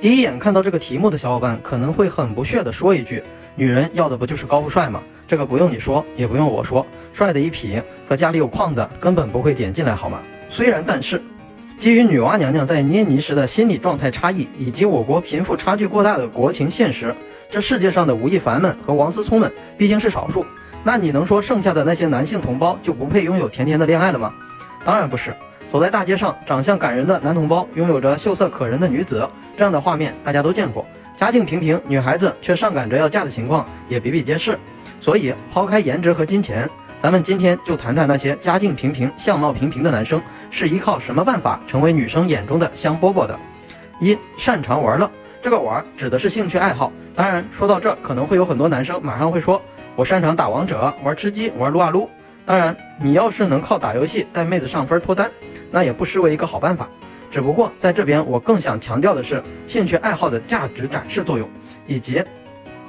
第一眼看到这个题目的小伙伴可能会很不屑地说一句：“女人要的不就是高富帅吗？这个不用你说，也不用我说，帅的一匹和家里有矿的根本不会点进来，好吗？”虽然，但是，基于女娲娘娘在捏泥时的心理状态差异，以及我国贫富差距过大的国情现实，这世界上的吴亦凡们和王思聪们毕竟是少数。那你能说剩下的那些男性同胞就不配拥有甜甜的恋爱了吗？当然不是。走在大街上，长相感人的男同胞拥有着秀色可人的女子，这样的画面大家都见过。家境平平，女孩子却上赶着要嫁的情况也比比皆是。所以，抛开颜值和金钱，咱们今天就谈谈那些家境平平、相貌平平的男生是依靠什么办法成为女生眼中的香饽饽的。一、擅长玩乐。这个玩指的是兴趣爱好。当然，说到这，可能会有很多男生马上会说：“我擅长打王者、玩吃鸡、玩撸啊撸。”当然，你要是能靠打游戏带妹子上分脱单。那也不失为一个好办法，只不过在这边我更想强调的是兴趣爱好的价值展示作用，以及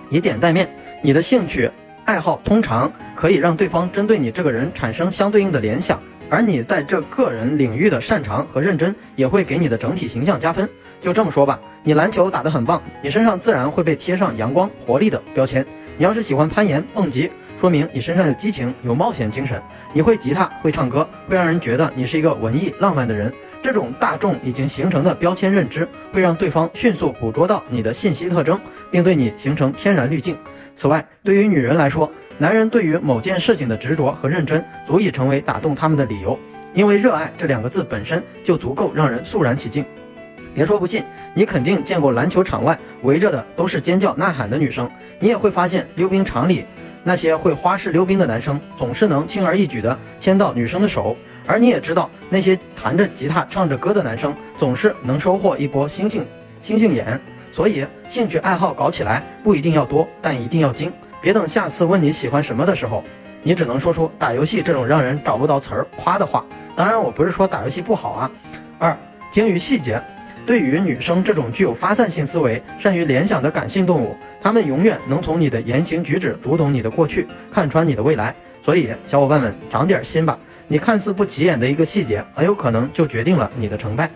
以点带面。你的兴趣爱好通常可以让对方针对你这个人产生相对应的联想，而你在这个人领域的擅长和认真也会给你的整体形象加分。就这么说吧，你篮球打得很棒，你身上自然会被贴上阳光活力的标签。你要是喜欢攀岩蹦极。说明你身上有激情，有冒险精神。你会吉他，会唱歌，会让人觉得你是一个文艺浪漫的人。这种大众已经形成的标签认知，会让对方迅速捕捉到你的信息特征，并对你形成天然滤镜。此外，对于女人来说，男人对于某件事情的执着和认真，足以成为打动他们的理由。因为热爱这两个字本身就足够让人肃然起敬。别说不信，你肯定见过篮球场外围着的都是尖叫呐喊的女生，你也会发现溜冰场里。那些会花式溜冰的男生，总是能轻而易举地牵到女生的手，而你也知道，那些弹着吉他唱着歌的男生，总是能收获一波星星星星眼。所以，兴趣爱好搞起来不一定要多，但一定要精。别等下次问你喜欢什么的时候，你只能说出打游戏这种让人找不到词儿夸的话。当然，我不是说打游戏不好啊。二，精于细节。对于女生这种具有发散性思维、善于联想的感性动物，她们永远能从你的言行举止读懂你的过去，看穿你的未来。所以，小伙伴们长点心吧！你看似不起眼的一个细节，很有可能就决定了你的成败。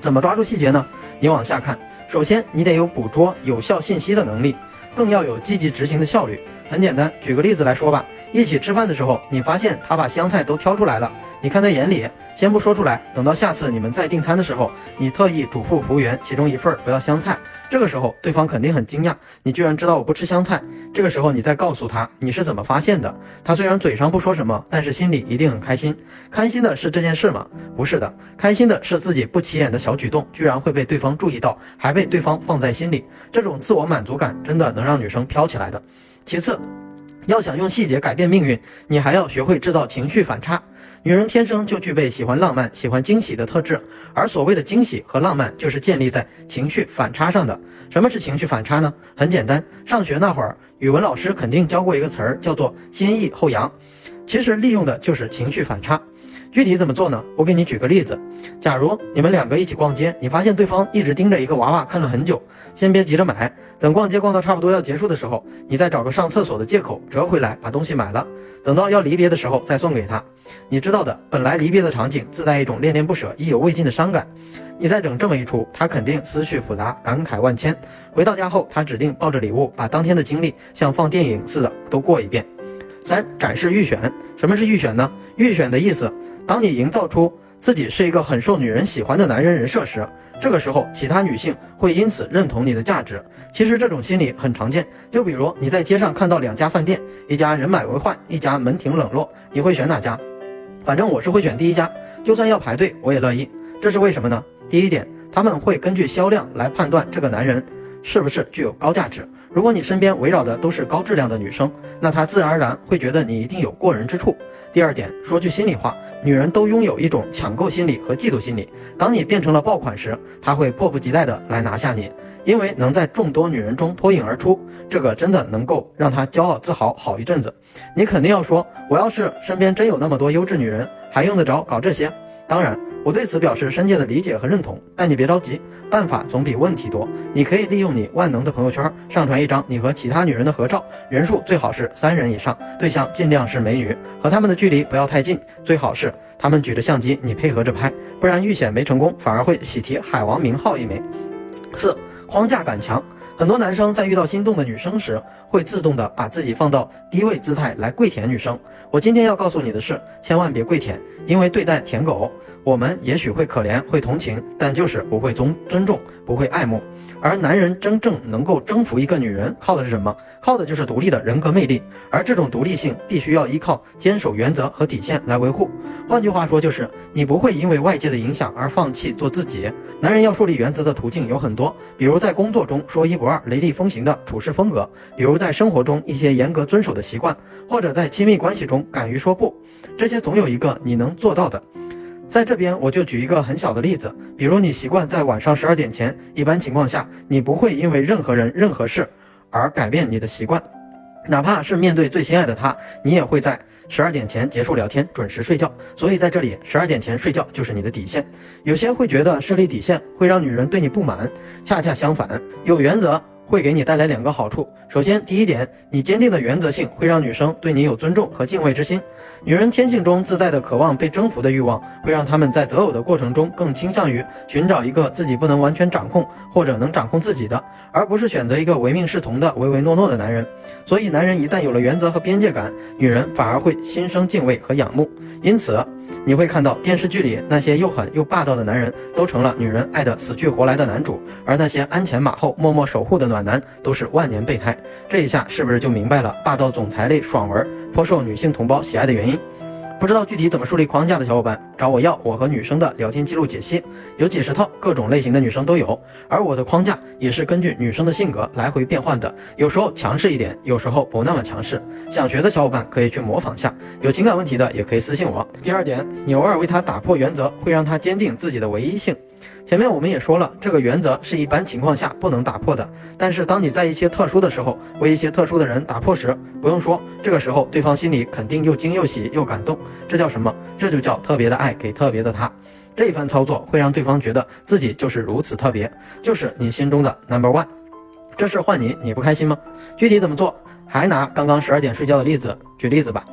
怎么抓住细节呢？你往下看，首先你得有捕捉有效信息的能力，更要有积极执行的效率。很简单，举个例子来说吧。一起吃饭的时候，你发现他把香菜都挑出来了。你看在眼里，先不说出来，等到下次你们再订餐的时候，你特意嘱咐服务员其中一份不要香菜。这个时候，对方肯定很惊讶，你居然知道我不吃香菜。这个时候，你再告诉他你是怎么发现的，他虽然嘴上不说什么，但是心里一定很开心。开心的是这件事吗？不是的，开心的是自己不起眼的小举动居然会被对方注意到，还被对方放在心里。这种自我满足感真的能让女生飘起来的。其次。要想用细节改变命运，你还要学会制造情绪反差。女人天生就具备喜欢浪漫、喜欢惊喜的特质，而所谓的惊喜和浪漫，就是建立在情绪反差上的。什么是情绪反差呢？很简单，上学那会儿，语文老师肯定教过一个词儿，叫做先抑后扬，其实利用的就是情绪反差。具体怎么做呢？我给你举个例子，假如你们两个一起逛街，你发现对方一直盯着一个娃娃看了很久，先别急着买，等逛街逛到差不多要结束的时候，你再找个上厕所的借口折回来把东西买了，等到要离别的时候再送给他。你知道的，本来离别的场景自带一种恋恋不舍、意犹未尽的伤感，你再整这么一出，他肯定思绪复杂，感慨万千。回到家后，他指定抱着礼物，把当天的经历像放电影似的都过一遍。三、展示预选。什么是预选呢？预选的意思。当你营造出自己是一个很受女人喜欢的男人人设时，这个时候其他女性会因此认同你的价值。其实这种心理很常见，就比如你在街上看到两家饭店，一家人满为患，一家门庭冷落，你会选哪家？反正我是会选第一家，就算要排队我也乐意。这是为什么呢？第一点，他们会根据销量来判断这个男人是不是具有高价值。如果你身边围绕的都是高质量的女生，那她自然而然会觉得你一定有过人之处。第二点，说句心里话，女人都拥有一种抢购心理和嫉妒心理。当你变成了爆款时，她会迫不及待的来拿下你，因为能在众多女人中脱颖而出，这个真的能够让她骄傲自豪好一阵子。你肯定要说，我要是身边真有那么多优质女人，还用得着搞这些？当然。我对此表示深切的理解和认同，但你别着急，办法总比问题多。你可以利用你万能的朋友圈，上传一张你和其他女人的合照，人数最好是三人以上，对象尽量是美女，和他们的距离不要太近，最好是他们举着相机，你配合着拍，不然遇险没成功，反而会喜提海王名号一枚。四，框架感强。很多男生在遇到心动的女生时，会自动的把自己放到低位姿态来跪舔女生。我今天要告诉你的是，千万别跪舔，因为对待舔狗，我们也许会可怜、会同情，但就是不会尊尊重、不会爱慕。而男人真正能够征服一个女人，靠的是什么？靠的就是独立的人格魅力。而这种独立性，必须要依靠坚守原则和底线来维护。换句话说，就是你不会因为外界的影响而放弃做自己。男人要树立原则的途径有很多，比如在工作中说一不二、雷厉风行的处事风格；比如在生活中一些严格遵守的习惯，或者在亲密关系中敢于说不。这些总有一个你能做到的。在这边，我就举一个很小的例子，比如你习惯在晚上十二点前，一般情况下，你不会因为任何人、任何事而改变你的习惯，哪怕是面对最心爱的他，你也会在十二点前结束聊天，准时睡觉。所以在这里，十二点前睡觉就是你的底线。有些会觉得设立底线会让女人对你不满，恰恰相反，有原则。会给你带来两个好处。首先，第一点，你坚定的原则性会让女生对你有尊重和敬畏之心。女人天性中自带的渴望被征服的欲望，会让她们在择偶的过程中更倾向于寻找一个自己不能完全掌控或者能掌控自己的，而不是选择一个唯命是从的唯唯诺诺的男人。所以，男人一旦有了原则和边界感，女人反而会心生敬畏和仰慕。因此。你会看到电视剧里那些又狠又霸道的男人，都成了女人爱得死去活来的男主，而那些鞍前马后、默默守护的暖男，都是万年备胎。这一下是不是就明白了霸道总裁类爽文颇受女性同胞喜爱的原因？不知道具体怎么树立框架的小伙伴，找我要我和女生的聊天记录解析，有几十套，各种类型的女生都有。而我的框架也是根据女生的性格来回变换的，有时候强势一点，有时候不那么强势。想学的小伙伴可以去模仿下，有情感问题的也可以私信我。第二点，你偶尔为他打破原则，会让他坚定自己的唯一性。前面我们也说了，这个原则是一般情况下不能打破的。但是当你在一些特殊的时候为一些特殊的人打破时，不用说，这个时候对方心里肯定又惊又喜又感动。这叫什么？这就叫特别的爱给特别的他。这一番操作会让对方觉得自己就是如此特别，就是你心中的 number one。这事换你，你不开心吗？具体怎么做？还拿刚刚十二点睡觉的例子举例子吧。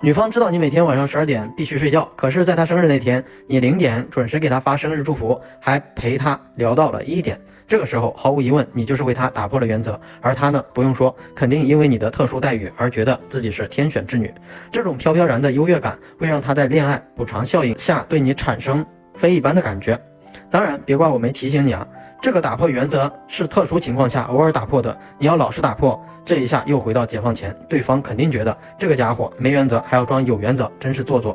女方知道你每天晚上十二点必须睡觉，可是，在她生日那天，你零点准时给她发生日祝福，还陪她聊到了一点。这个时候，毫无疑问，你就是为她打破了原则。而她呢，不用说，肯定因为你的特殊待遇而觉得自己是天选之女。这种飘飘然的优越感，会让她在恋爱补偿效应下对你产生非一般的感觉。当然，别怪我没提醒你啊。这个打破原则是特殊情况下偶尔打破的，你要老是打破，这一下又回到解放前，对方肯定觉得这个家伙没原则还要装有原则，真是做作。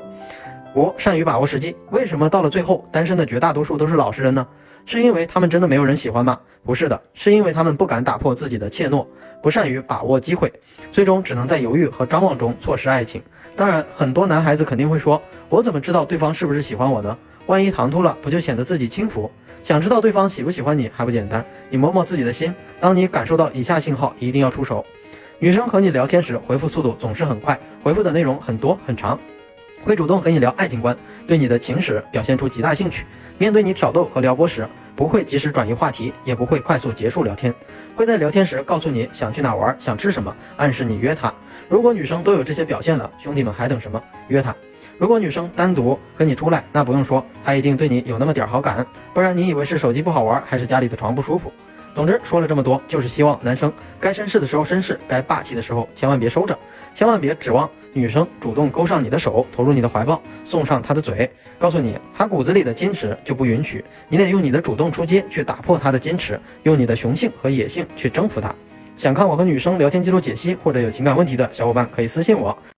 五，善于把握时机。为什么到了最后，单身的绝大多数都是老实人呢？是因为他们真的没有人喜欢吗？不是的，是因为他们不敢打破自己的怯懦，不善于把握机会，最终只能在犹豫和张望中错失爱情。当然，很多男孩子肯定会说，我怎么知道对方是不是喜欢我呢？万一唐突了，不就显得自己轻浮？想知道对方喜不喜欢你还不简单，你摸摸自己的心。当你感受到以下信号，一定要出手。女生和你聊天时，回复速度总是很快，回复的内容很多很长，会主动和你聊爱情观，对你的情史表现出极大兴趣。面对你挑逗和撩拨时，不会及时转移话题，也不会快速结束聊天，会在聊天时告诉你想去哪玩，想吃什么，暗示你约她。如果女生都有这些表现了，兄弟们还等什么？约她。如果女生单独跟你出来，那不用说，她一定对你有那么点好感，不然你以为是手机不好玩，还是家里的床不舒服？总之说了这么多，就是希望男生该绅士的时候绅士，该霸气的时候千万别收着，千万别指望女生主动勾上你的手，投入你的怀抱，送上她的嘴，告诉你她骨子里的矜持就不允许，你得用你的主动出击去打破她的矜持，用你的雄性和野性去征服她。想看我和女生聊天记录解析，或者有情感问题的小伙伴可以私信我。